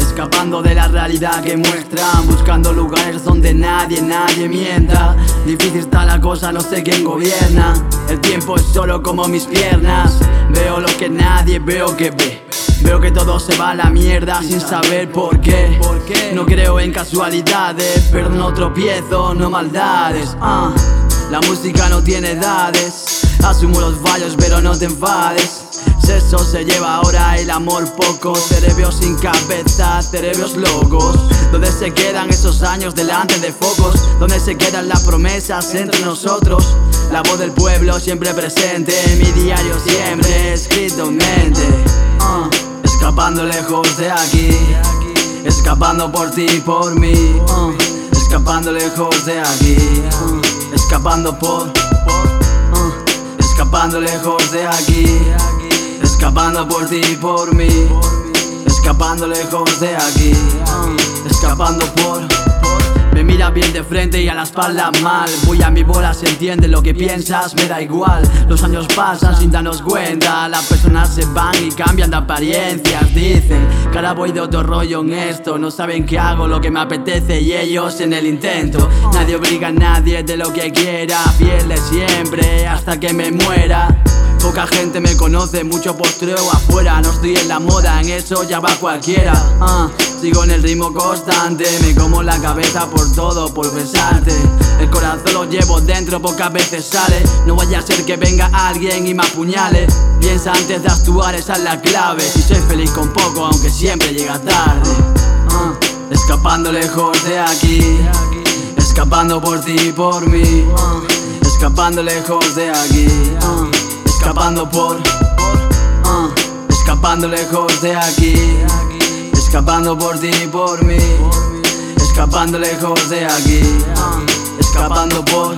Escapando de la realidad que muestran Buscando lugares donde nadie, nadie mienta Difícil está la cosa, no sé quién gobierna El tiempo es solo como mis piernas Veo lo que nadie veo que ve Veo que todo se va a la mierda sin saber por qué. No creo en casualidades, pero no tropiezo, no maldades. Ah, la música no tiene edades. Asumo los fallos, pero no te enfades. Eso se lleva ahora el amor poco. Cerebros sin cabeza, cerebros locos. Donde se quedan esos años delante de focos Donde se quedan las promesas entre nosotros La voz del pueblo siempre presente Mi diario siempre escrito en mente. Uh, Escapando lejos de aquí Escapando por ti y por mí. Uh, Escapando lejos de aquí uh, Escapando por, por Escapando lejos de aquí Escapando por ti y por mí. Escapando lejos de aquí. Escapando por me mira bien de frente y a la espalda mal. Voy a mi bola, se entiende lo que piensas, me da igual. Los años pasan sin darnos cuenta. Las personas se van y cambian de apariencias Dicen. Que voy de otro rollo en esto. No saben que hago lo que me apetece y ellos en el intento. Nadie obliga a nadie de lo que quiera. Fiel de siempre hasta que me muera Poca gente me conoce, mucho postreo afuera. No estoy en la moda, en eso ya va cualquiera. Ah, Sigo en el ritmo constante Me como la cabeza por todo, por besarte. El corazón lo llevo dentro, pocas veces sale. No vaya a ser que venga alguien y me apuñale. Piensa antes de actuar, esa es la clave. Si soy feliz con poco, aunque siempre llega tarde. Ah, Escapando lejos de aquí. Escapando por ti y por mí. Ah, Escapando lejos de aquí Escapando por, uh, escapando lejos de aquí, escapando por ti y por mí, escapando lejos de aquí, uh, escapando por